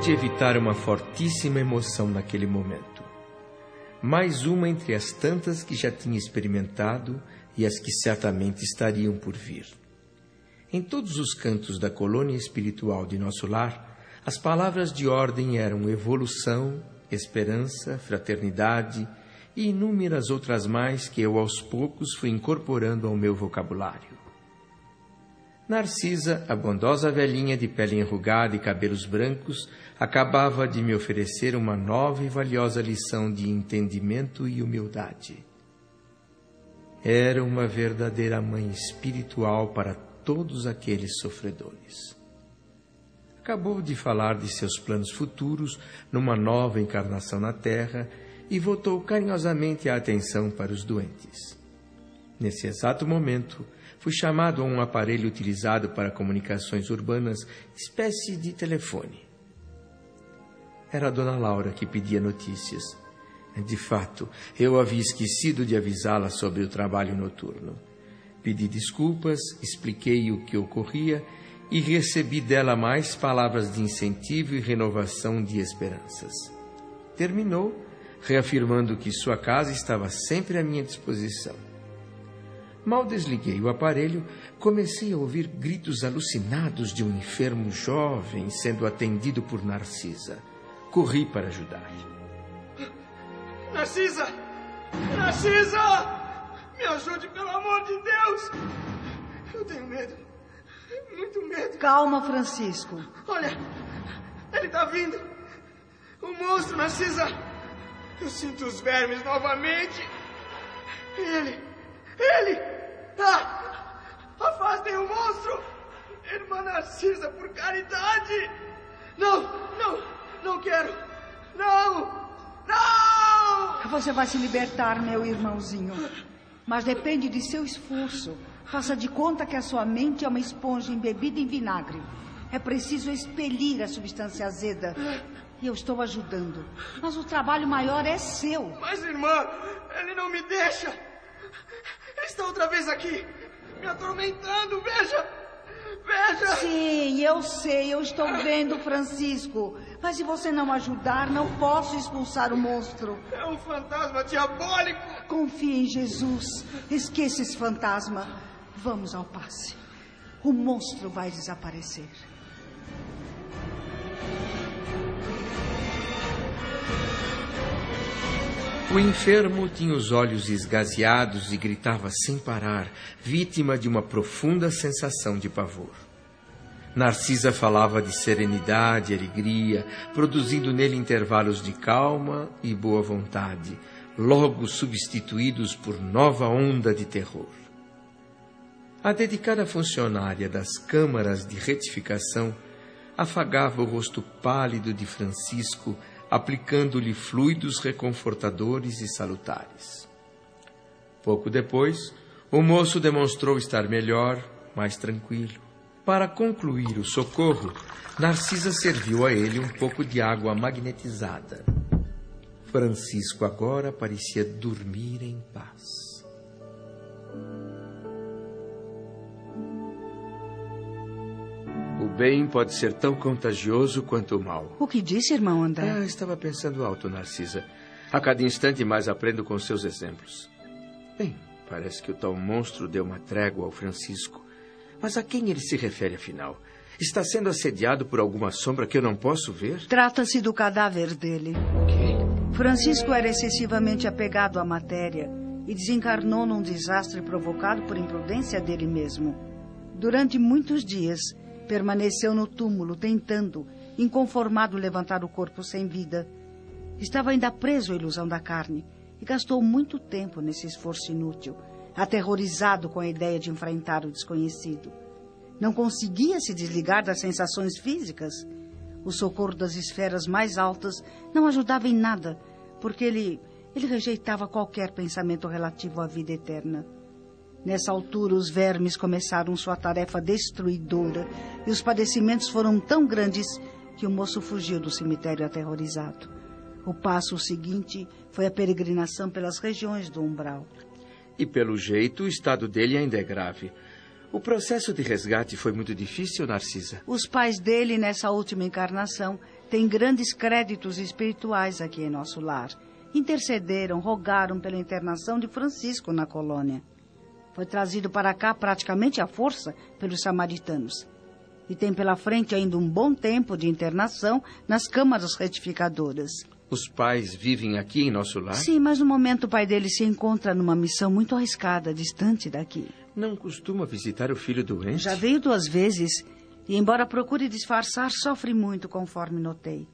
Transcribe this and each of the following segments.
Pude evitar uma fortíssima emoção naquele momento. Mais uma entre as tantas que já tinha experimentado e as que certamente estariam por vir. Em todos os cantos da colônia espiritual de nosso lar, as palavras de ordem eram evolução, esperança, fraternidade e inúmeras outras mais que eu aos poucos fui incorporando ao meu vocabulário. Narcisa, a bondosa velhinha de pele enrugada e cabelos brancos, acabava de me oferecer uma nova e valiosa lição de entendimento e humildade. Era uma verdadeira mãe espiritual para todos aqueles sofredores. Acabou de falar de seus planos futuros numa nova encarnação na Terra e voltou carinhosamente a atenção para os doentes. Nesse exato momento, fui chamado a um aparelho utilizado para comunicações urbanas, espécie de telefone. Era a dona Laura que pedia notícias. De fato, eu havia esquecido de avisá-la sobre o trabalho noturno. Pedi desculpas, expliquei o que ocorria e recebi dela mais palavras de incentivo e renovação de esperanças. Terminou reafirmando que sua casa estava sempre à minha disposição. Mal desliguei o aparelho, comecei a ouvir gritos alucinados de um enfermo jovem sendo atendido por Narcisa. Corri para ajudar. Narcisa! Narcisa! Me ajude, pelo amor de Deus! Eu tenho medo. Muito medo. Calma, Francisco. Olha, ele está vindo. O monstro, Narcisa! Eu sinto os vermes novamente. Ele. Ele! Ah! Afastem o monstro! Irmã Narcisa, por caridade! Não, não, não quero! Não! Não! Você vai se libertar, meu irmãozinho. Mas depende de seu esforço. Faça de conta que a sua mente é uma esponja embebida em vinagre. É preciso expelir a substância azeda. E eu estou ajudando. Mas o trabalho maior é seu. Mas, irmã, ele não me deixa. Está outra vez aqui, me atormentando, veja! Veja! Sim, eu sei, eu estou vendo, Francisco. Mas se você não ajudar, não posso expulsar o monstro. É um fantasma diabólico! Confie em Jesus. Esqueça esse fantasma. Vamos ao passe. O monstro vai desaparecer. O enfermo tinha os olhos esgazeados e gritava sem parar, vítima de uma profunda sensação de pavor. Narcisa falava de serenidade e alegria, produzindo nele intervalos de calma e boa vontade, logo substituídos por nova onda de terror. A dedicada funcionária das câmaras de retificação afagava o rosto pálido de Francisco aplicando-lhe fluidos reconfortadores e salutares. Pouco depois, o moço demonstrou estar melhor, mais tranquilo. Para concluir o socorro, Narcisa serviu a ele um pouco de água magnetizada. Francisco agora parecia dormir em paz. Bem pode ser tão contagioso quanto o mal. O que disse, irmão André? Ah, estava pensando alto, Narcisa. A cada instante mais aprendo com seus exemplos. Bem, parece que o tal monstro deu uma trégua ao Francisco. Mas a quem ele se refere, afinal? Está sendo assediado por alguma sombra que eu não posso ver? Trata-se do cadáver dele. Francisco era excessivamente apegado à matéria e desencarnou num desastre provocado por imprudência dele mesmo. Durante muitos dias, Permaneceu no túmulo, tentando, inconformado, levantar o corpo sem vida. Estava ainda preso à ilusão da carne e gastou muito tempo nesse esforço inútil, aterrorizado com a ideia de enfrentar o desconhecido. Não conseguia se desligar das sensações físicas. O socorro das esferas mais altas não ajudava em nada, porque ele, ele rejeitava qualquer pensamento relativo à vida eterna. Nessa altura, os vermes começaram sua tarefa destruidora e os padecimentos foram tão grandes que o moço fugiu do cemitério aterrorizado. O passo seguinte foi a peregrinação pelas regiões do umbral. E pelo jeito, o estado dele ainda é grave. O processo de resgate foi muito difícil, Narcisa? Os pais dele, nessa última encarnação, têm grandes créditos espirituais aqui em nosso lar. Intercederam, rogaram pela internação de Francisco na colônia. Foi trazido para cá praticamente à força pelos samaritanos. E tem pela frente ainda um bom tempo de internação nas câmaras retificadoras. Os pais vivem aqui em nosso lar? Sim, mas no momento o pai dele se encontra numa missão muito arriscada, distante daqui. Não costuma visitar o filho doente? Já veio duas vezes e, embora procure disfarçar, sofre muito, conforme notei.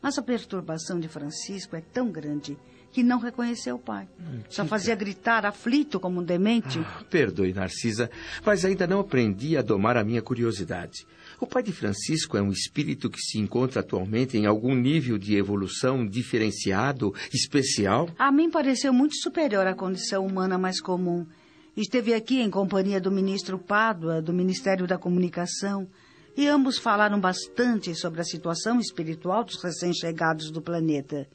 Mas a perturbação de Francisco é tão grande que não reconheceu o pai. Só fazia gritar, aflito como um demente. Ah, perdoe, Narcisa, mas ainda não aprendi a domar a minha curiosidade. O pai de Francisco é um espírito que se encontra atualmente em algum nível de evolução diferenciado, especial? A mim pareceu muito superior à condição humana mais comum. Esteve aqui em companhia do ministro Pádua, do Ministério da Comunicação, e ambos falaram bastante sobre a situação espiritual dos recém-chegados do planeta.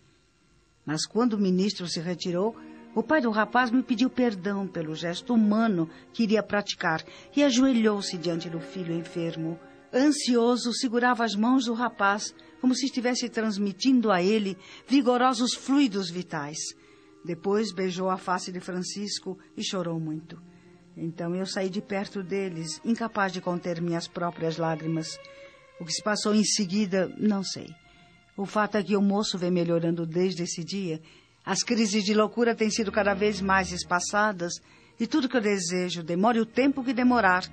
Mas quando o ministro se retirou, o pai do rapaz me pediu perdão pelo gesto humano que iria praticar e ajoelhou-se diante do filho enfermo. Ansioso, segurava as mãos do rapaz como se estivesse transmitindo a ele vigorosos fluidos vitais. Depois beijou a face de Francisco e chorou muito. Então eu saí de perto deles, incapaz de conter minhas próprias lágrimas. O que se passou em seguida, não sei. O fato é que o moço vem melhorando desde esse dia. As crises de loucura têm sido cada vez mais espaçadas e tudo que eu desejo, demore o tempo que demorar,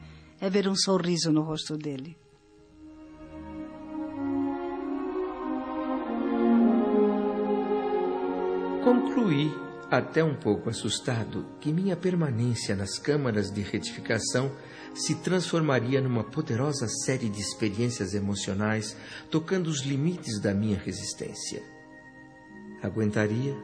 é ver um sorriso no rosto dele. Concluí, até um pouco assustado, que minha permanência nas câmaras de retificação se transformaria numa poderosa série de experiências emocionais tocando os limites da minha resistência. Aguentaria?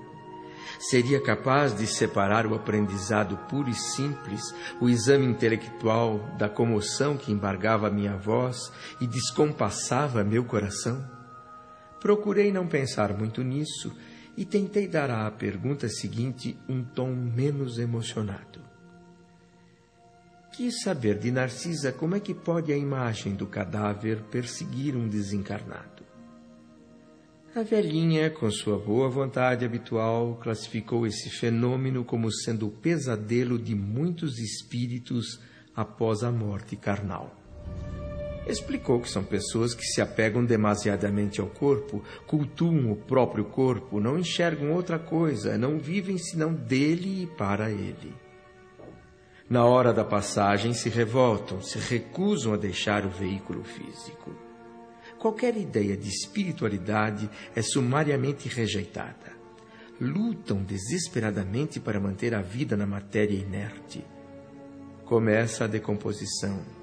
Seria capaz de separar o aprendizado puro e simples, o exame intelectual da comoção que embargava minha voz e descompassava meu coração? Procurei não pensar muito nisso e tentei dar à pergunta seguinte um tom menos emocionado. Quis saber de Narcisa como é que pode a imagem do cadáver perseguir um desencarnado. A velhinha, com sua boa vontade habitual, classificou esse fenômeno como sendo o pesadelo de muitos espíritos após a morte carnal. Explicou que são pessoas que se apegam demasiadamente ao corpo, cultuam o próprio corpo, não enxergam outra coisa, não vivem senão dele e para ele. Na hora da passagem se revoltam, se recusam a deixar o veículo físico. Qualquer ideia de espiritualidade é sumariamente rejeitada. Lutam desesperadamente para manter a vida na matéria inerte. Começa a decomposição.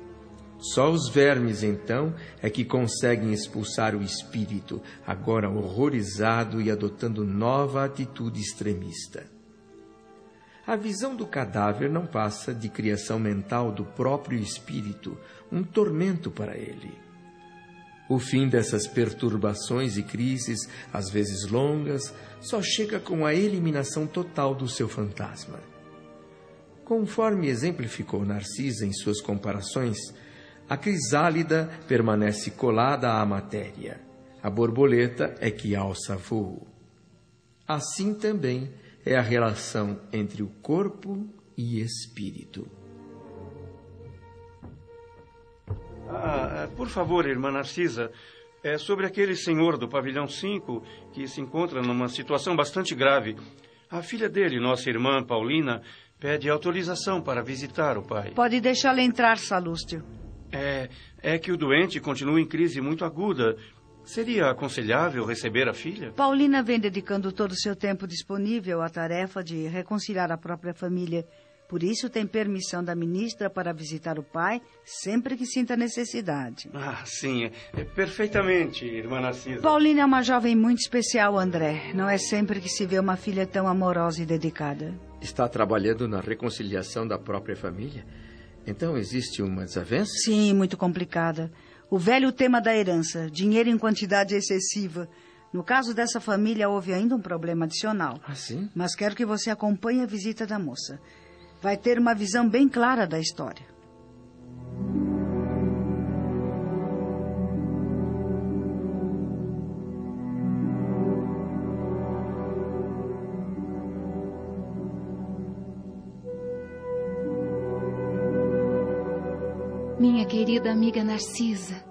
Só os vermes, então, é que conseguem expulsar o espírito, agora horrorizado e adotando nova atitude extremista. A visão do cadáver não passa de criação mental do próprio espírito, um tormento para ele. O fim dessas perturbações e crises, às vezes longas, só chega com a eliminação total do seu fantasma. Conforme exemplificou Narcisa em suas comparações, a crisálida permanece colada à matéria. A borboleta é que alça voo. Assim também é a relação entre o corpo e espírito. Ah, por favor, irmã Narcisa, é sobre aquele senhor do pavilhão 5 que se encontra numa situação bastante grave. A filha dele, nossa irmã Paulina, pede autorização para visitar o pai. Pode deixá-la entrar, Salúcio. É, é que o doente continua em crise muito aguda Seria aconselhável receber a filha? Paulina vem dedicando todo o seu tempo disponível à tarefa de reconciliar a própria família. Por isso tem permissão da ministra para visitar o pai sempre que sinta necessidade. Ah, sim, é, perfeitamente, irmã Narcisa. Paulina é uma jovem muito especial, André. Não é sempre que se vê uma filha tão amorosa e dedicada. Está trabalhando na reconciliação da própria família? Então existe uma desavença? Sim, muito complicada. O velho tema da herança, dinheiro em quantidade excessiva. No caso dessa família, houve ainda um problema adicional. Ah, sim? Mas quero que você acompanhe a visita da moça. Vai ter uma visão bem clara da história. Minha querida amiga Narcisa.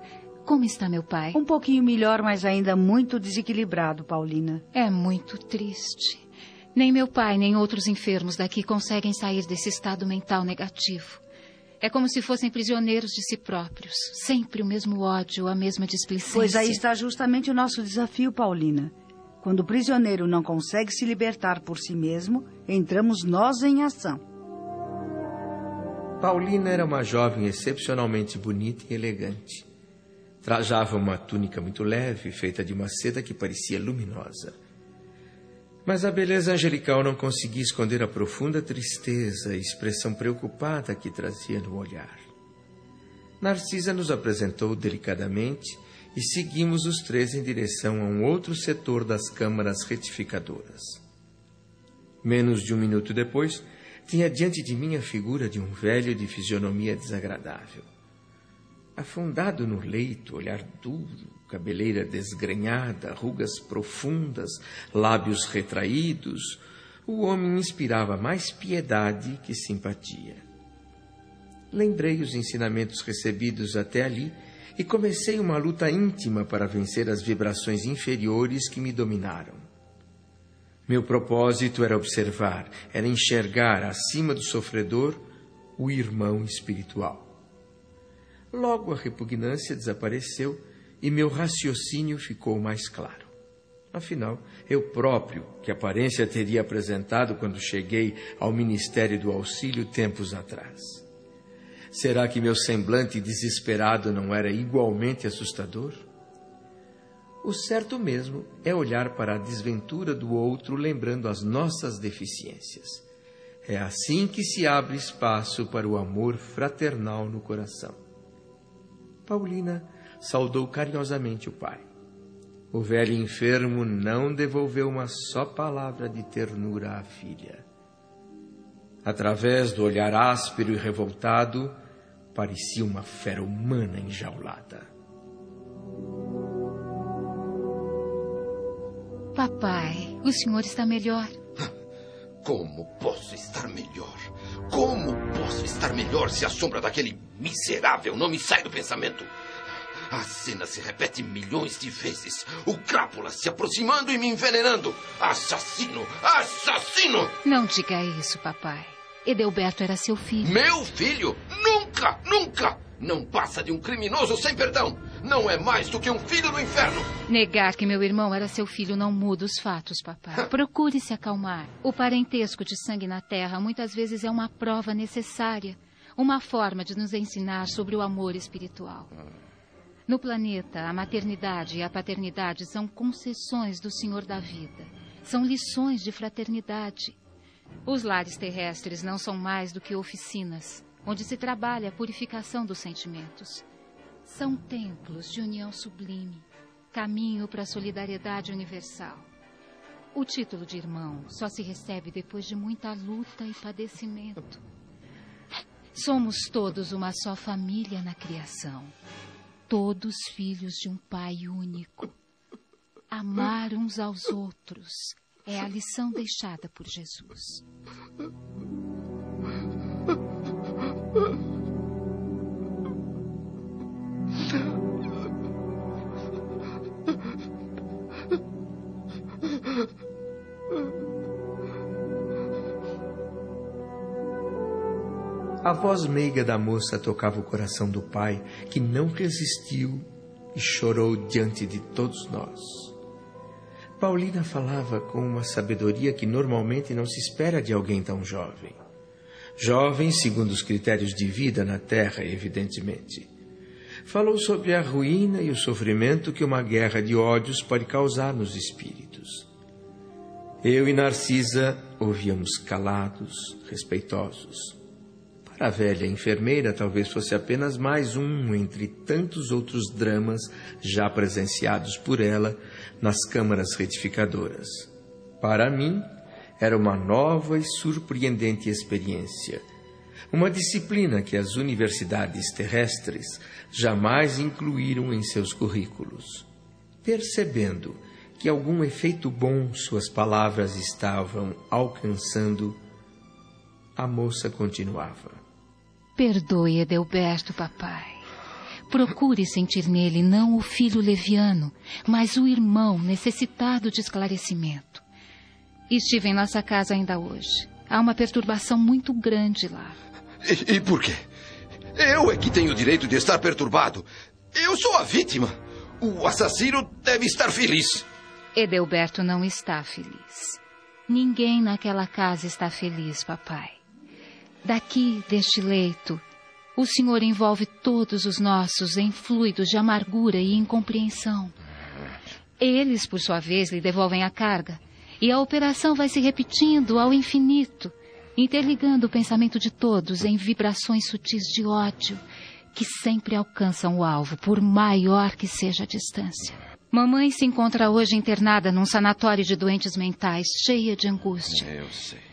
Como está meu pai? Um pouquinho melhor, mas ainda muito desequilibrado, Paulina. É muito triste. Nem meu pai, nem outros enfermos daqui conseguem sair desse estado mental negativo. É como se fossem prisioneiros de si próprios. Sempre o mesmo ódio, a mesma displicência. Pois aí está justamente o nosso desafio, Paulina. Quando o prisioneiro não consegue se libertar por si mesmo, entramos nós em ação. Paulina era uma jovem excepcionalmente bonita e elegante. Trajava uma túnica muito leve, feita de uma seda que parecia luminosa. Mas a beleza angelical não conseguia esconder a profunda tristeza e expressão preocupada que trazia no olhar. Narcisa nos apresentou delicadamente e seguimos os três em direção a um outro setor das câmaras retificadoras. Menos de um minuto depois, tinha diante de mim a figura de um velho de fisionomia desagradável. Afundado no leito, olhar duro, cabeleira desgrenhada, rugas profundas, lábios retraídos, o homem inspirava mais piedade que simpatia. Lembrei os ensinamentos recebidos até ali e comecei uma luta íntima para vencer as vibrações inferiores que me dominaram. Meu propósito era observar, era enxergar acima do sofredor o irmão espiritual. Logo a repugnância desapareceu e meu raciocínio ficou mais claro. Afinal, eu próprio, que aparência teria apresentado quando cheguei ao Ministério do Auxílio tempos atrás. Será que meu semblante desesperado não era igualmente assustador? O certo mesmo é olhar para a desventura do outro lembrando as nossas deficiências. É assim que se abre espaço para o amor fraternal no coração. Paulina saudou carinhosamente o pai. O velho enfermo não devolveu uma só palavra de ternura à filha. Através do olhar áspero e revoltado, parecia uma fera humana enjaulada. Papai, o senhor está melhor. Como posso estar melhor? Como posso estar melhor se a sombra daquele miserável não me sai do pensamento? A cena se repete milhões de vezes. O crápula se aproximando e me envenenando. Assassino! Assassino! Não diga isso, papai. Edelberto era seu filho. Meu filho? Nunca! Nunca! Não passa de um criminoso sem perdão. Não é mais do que um filho do inferno. Negar que meu irmão era seu filho não muda os fatos, papai. Procure se acalmar. O parentesco de sangue na terra muitas vezes é uma prova necessária, uma forma de nos ensinar sobre o amor espiritual. No planeta, a maternidade e a paternidade são concessões do Senhor da vida. São lições de fraternidade. Os lares terrestres não são mais do que oficinas, onde se trabalha a purificação dos sentimentos. São templos de união sublime, caminho para a solidariedade universal. O título de irmão só se recebe depois de muita luta e padecimento. Somos todos uma só família na criação todos filhos de um Pai único. Amar uns aos outros é a lição deixada por Jesus. A voz meiga da moça tocava o coração do pai, que não resistiu e chorou diante de todos nós. Paulina falava com uma sabedoria que normalmente não se espera de alguém tão jovem. Jovem, segundo os critérios de vida na Terra, evidentemente. Falou sobre a ruína e o sofrimento que uma guerra de ódios pode causar nos espíritos. Eu e Narcisa ouvíamos calados, respeitosos. Para a velha enfermeira, talvez fosse apenas mais um entre tantos outros dramas já presenciados por ela nas câmaras retificadoras. Para mim, era uma nova e surpreendente experiência. Uma disciplina que as universidades terrestres jamais incluíram em seus currículos. Percebendo que algum efeito bom suas palavras estavam alcançando, a moça continuava. Perdoe Edelberto, papai. Procure sentir nele não o filho leviano, mas o irmão necessitado de esclarecimento. Estive em nossa casa ainda hoje. Há uma perturbação muito grande lá. E, e por quê? Eu é que tenho o direito de estar perturbado. Eu sou a vítima. O assassino deve estar feliz. Edelberto não está feliz. Ninguém naquela casa está feliz, papai. Daqui, deste leito, o Senhor envolve todos os nossos em fluidos de amargura e incompreensão. Eles, por sua vez, lhe devolvem a carga, e a operação vai se repetindo ao infinito, interligando o pensamento de todos em vibrações sutis de ódio, que sempre alcançam o alvo, por maior que seja a distância. Mamãe se encontra hoje internada num sanatório de doentes mentais, cheia de angústia. Eu sei.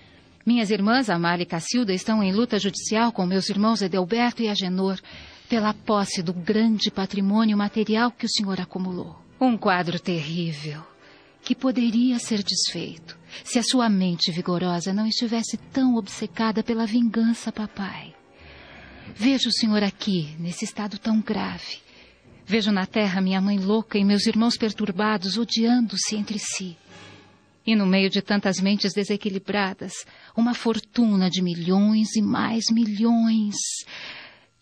Minhas irmãs, Amália e Cacilda, estão em luta judicial com meus irmãos Edelberto e Agenor pela posse do grande patrimônio material que o senhor acumulou. Um quadro terrível que poderia ser desfeito se a sua mente vigorosa não estivesse tão obcecada pela vingança, papai. Vejo o senhor aqui, nesse estado tão grave. Vejo na terra minha mãe louca e meus irmãos perturbados, odiando-se entre si. E no meio de tantas mentes desequilibradas, uma fortuna de milhões e mais milhões.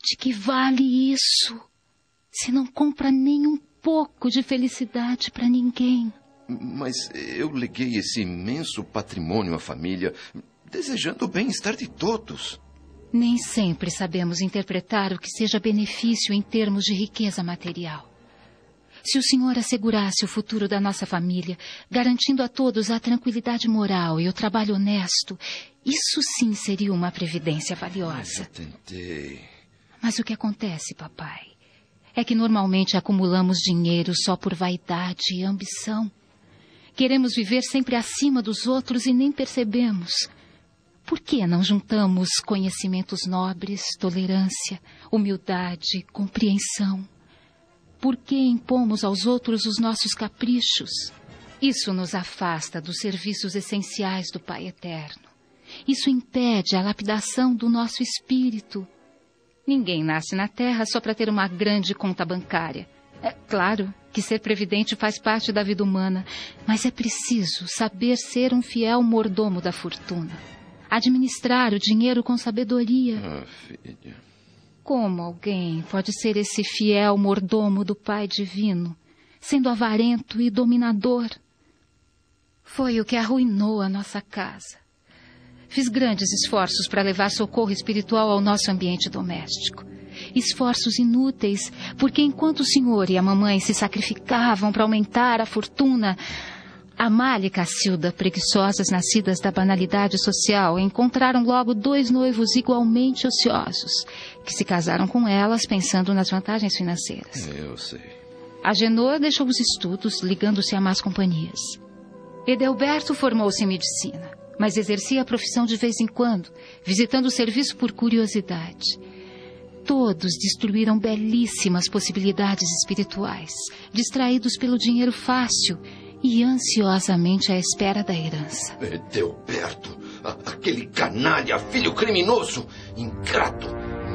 De que vale isso? Se não compra nem um pouco de felicidade para ninguém. Mas eu leguei esse imenso patrimônio à família, desejando o bem-estar de todos. Nem sempre sabemos interpretar o que seja benefício em termos de riqueza material. Se o senhor assegurasse o futuro da nossa família, garantindo a todos a tranquilidade moral e o trabalho honesto, isso sim seria uma previdência valiosa. Eu tentei. Mas o que acontece, papai, é que normalmente acumulamos dinheiro só por vaidade e ambição. Queremos viver sempre acima dos outros e nem percebemos. Por que não juntamos conhecimentos nobres, tolerância, humildade, compreensão? Por que impomos aos outros os nossos caprichos? Isso nos afasta dos serviços essenciais do Pai Eterno. Isso impede a lapidação do nosso espírito. Ninguém nasce na Terra só para ter uma grande conta bancária. É claro que ser previdente faz parte da vida humana, mas é preciso saber ser um fiel mordomo da fortuna. Administrar o dinheiro com sabedoria. Ah, filha. Como alguém pode ser esse fiel mordomo do Pai Divino, sendo avarento e dominador? Foi o que arruinou a nossa casa. Fiz grandes esforços para levar socorro espiritual ao nosso ambiente doméstico. Esforços inúteis, porque enquanto o senhor e a mamãe se sacrificavam para aumentar a fortuna, Amália e Cacilda, preguiçosas nascidas da banalidade social, encontraram logo dois noivos igualmente ociosos, que se casaram com elas pensando nas vantagens financeiras. Eu sei. Agenor deixou os estudos, ligando-se a más companhias. Edelberto formou-se em medicina, mas exercia a profissão de vez em quando, visitando o serviço por curiosidade. Todos destruíram belíssimas possibilidades espirituais, distraídos pelo dinheiro fácil e ansiosamente à espera da herança. Edelberto, aquele canalha, filho criminoso, ingrato,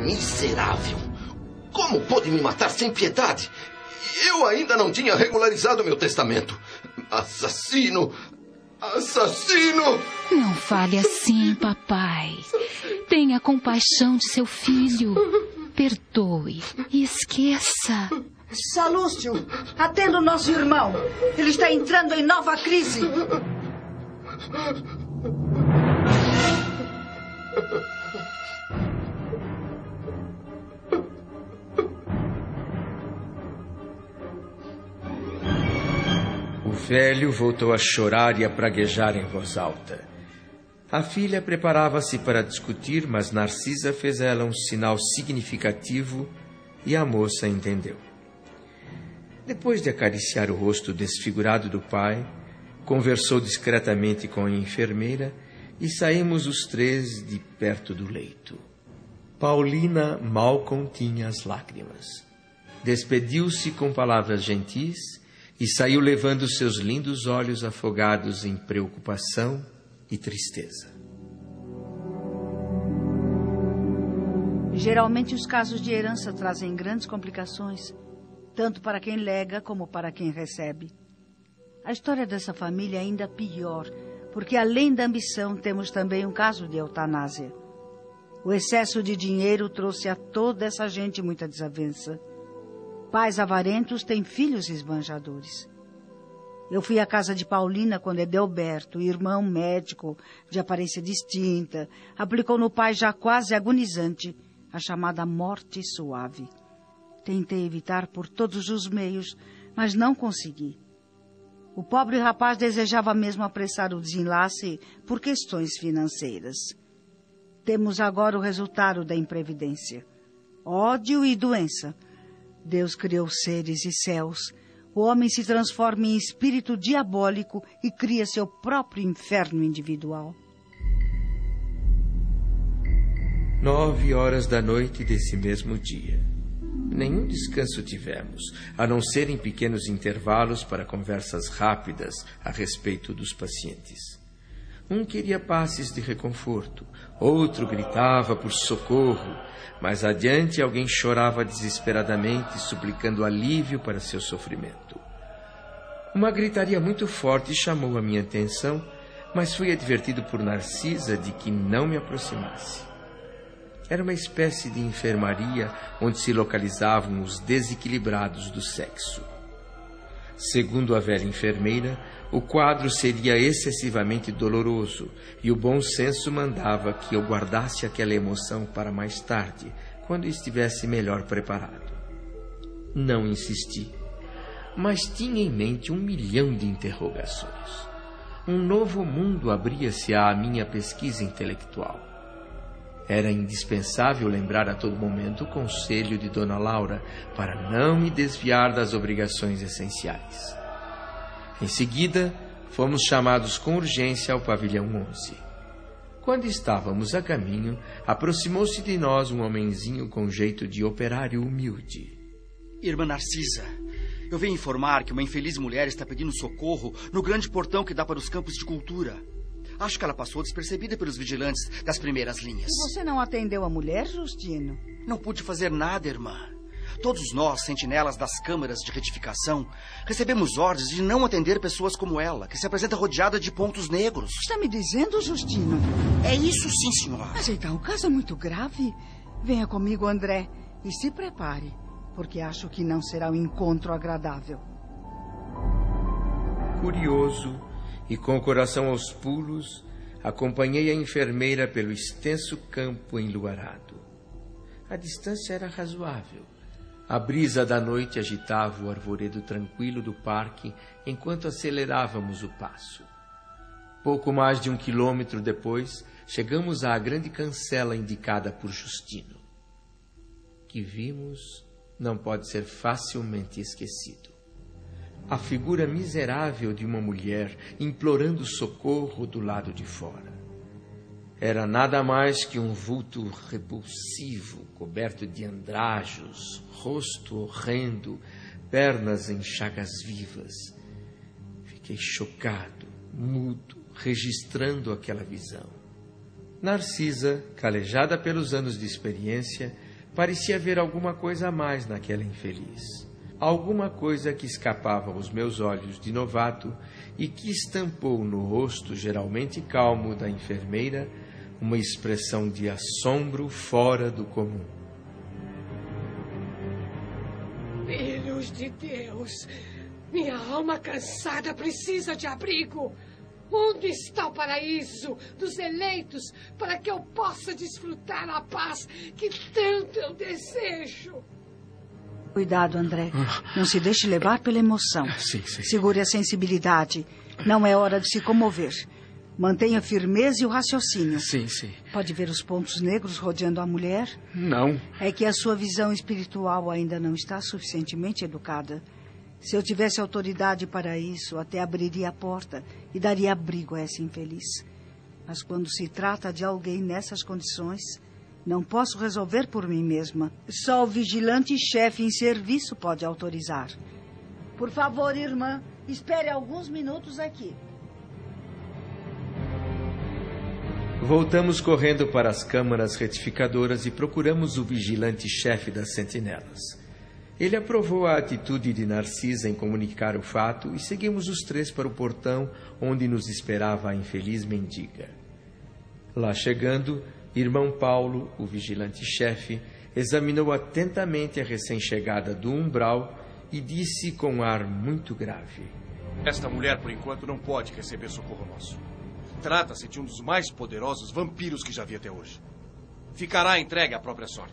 miserável. Como pôde me matar sem piedade? Eu ainda não tinha regularizado meu testamento. Assassino! Assassino! Não fale assim, papai. Tenha compaixão de seu filho. Perdoe e esqueça. Salúcio, atenda o nosso irmão. Ele está entrando em nova crise. O velho voltou a chorar e a praguejar em voz alta. A filha preparava-se para discutir, mas Narcisa fez ela um sinal significativo e a moça entendeu. Depois de acariciar o rosto desfigurado do pai, conversou discretamente com a enfermeira e saímos os três de perto do leito. Paulina mal continha as lágrimas. Despediu-se com palavras gentis e saiu levando seus lindos olhos afogados em preocupação e tristeza. Geralmente, os casos de herança trazem grandes complicações, tanto para quem lega como para quem recebe. A história dessa família é ainda pior, porque além da ambição, temos também um caso de eutanásia. O excesso de dinheiro trouxe a toda essa gente muita desavença. Pais avarentos têm filhos esbanjadores. Eu fui à casa de Paulina quando Edelberto, irmão médico de aparência distinta, aplicou no pai já quase agonizante a chamada morte suave. Tentei evitar por todos os meios, mas não consegui. O pobre rapaz desejava mesmo apressar o desenlace por questões financeiras. Temos agora o resultado da imprevidência: ódio e doença. Deus criou seres e céus. O homem se transforma em espírito diabólico e cria seu próprio inferno individual. Nove horas da noite desse mesmo dia. Nenhum descanso tivemos, a não ser em pequenos intervalos para conversas rápidas a respeito dos pacientes. Um queria passes de reconforto, outro gritava por socorro, mas adiante alguém chorava desesperadamente, suplicando alívio para seu sofrimento. Uma gritaria muito forte chamou a minha atenção, mas fui advertido por Narcisa de que não me aproximasse. Era uma espécie de enfermaria onde se localizavam os desequilibrados do sexo. Segundo a velha enfermeira, o quadro seria excessivamente doloroso e o bom senso mandava que eu guardasse aquela emoção para mais tarde, quando estivesse melhor preparado. Não insisti, mas tinha em mente um milhão de interrogações. Um novo mundo abria-se à minha pesquisa intelectual. Era indispensável lembrar a todo momento o conselho de Dona Laura para não me desviar das obrigações essenciais. Em seguida, fomos chamados com urgência ao pavilhão 11. Quando estávamos a caminho, aproximou-se de nós um homenzinho com jeito de operário humilde. Irmã Narcisa, eu venho informar que uma infeliz mulher está pedindo socorro no grande portão que dá para os campos de cultura. Acho que ela passou despercebida pelos vigilantes das primeiras linhas. E você não atendeu a mulher, Justino? Não pude fazer nada, irmã. Todos nós, sentinelas das câmaras de retificação, recebemos ordens de não atender pessoas como ela, que se apresenta rodeada de pontos negros. Está me dizendo, Justino? É isso sim, senhora. Mas então o caso é muito grave. Venha comigo, André, e se prepare, porque acho que não será um encontro agradável. Curioso e com o coração aos pulos, acompanhei a enfermeira pelo extenso campo enluarado. A distância era razoável a brisa da noite agitava o arvoredo tranquilo do parque enquanto acelerávamos o passo. Pouco mais de um quilômetro depois, chegamos à grande cancela indicada por Justino. Que vimos não pode ser facilmente esquecido. A figura miserável de uma mulher implorando socorro do lado de fora. Era nada mais que um vulto repulsivo, coberto de andrajos, rosto horrendo, pernas em chagas vivas. Fiquei chocado, mudo, registrando aquela visão. Narcisa, calejada pelos anos de experiência, parecia ver alguma coisa a mais naquela infeliz. Alguma coisa que escapava aos meus olhos de novato e que estampou no rosto geralmente calmo da enfermeira uma expressão de assombro fora do comum. Filhos de Deus, minha alma cansada precisa de abrigo. Onde está o paraíso dos eleitos para que eu possa desfrutar a paz que tanto eu desejo? Cuidado, André. Não se deixe levar pela emoção. Sim, sim. Segure a sensibilidade. Não é hora de se comover. Mantenha a firmeza e o raciocínio. Sim, sim. Pode ver os pontos negros rodeando a mulher? Não. É que a sua visão espiritual ainda não está suficientemente educada. Se eu tivesse autoridade para isso, até abriria a porta e daria abrigo a essa infeliz. Mas quando se trata de alguém nessas condições, não posso resolver por mim mesma. Só o vigilante chefe em serviço pode autorizar. Por favor, irmã, espere alguns minutos aqui. Voltamos correndo para as câmaras retificadoras e procuramos o vigilante-chefe das sentinelas. Ele aprovou a atitude de Narcisa em comunicar o fato e seguimos os três para o portão onde nos esperava a infeliz mendiga. Lá chegando, irmão Paulo, o vigilante-chefe, examinou atentamente a recém-chegada do umbral e disse com ar muito grave: Esta mulher, por enquanto, não pode receber socorro nosso. Trata-se de um dos mais poderosos vampiros que já vi até hoje. Ficará entregue à própria sorte.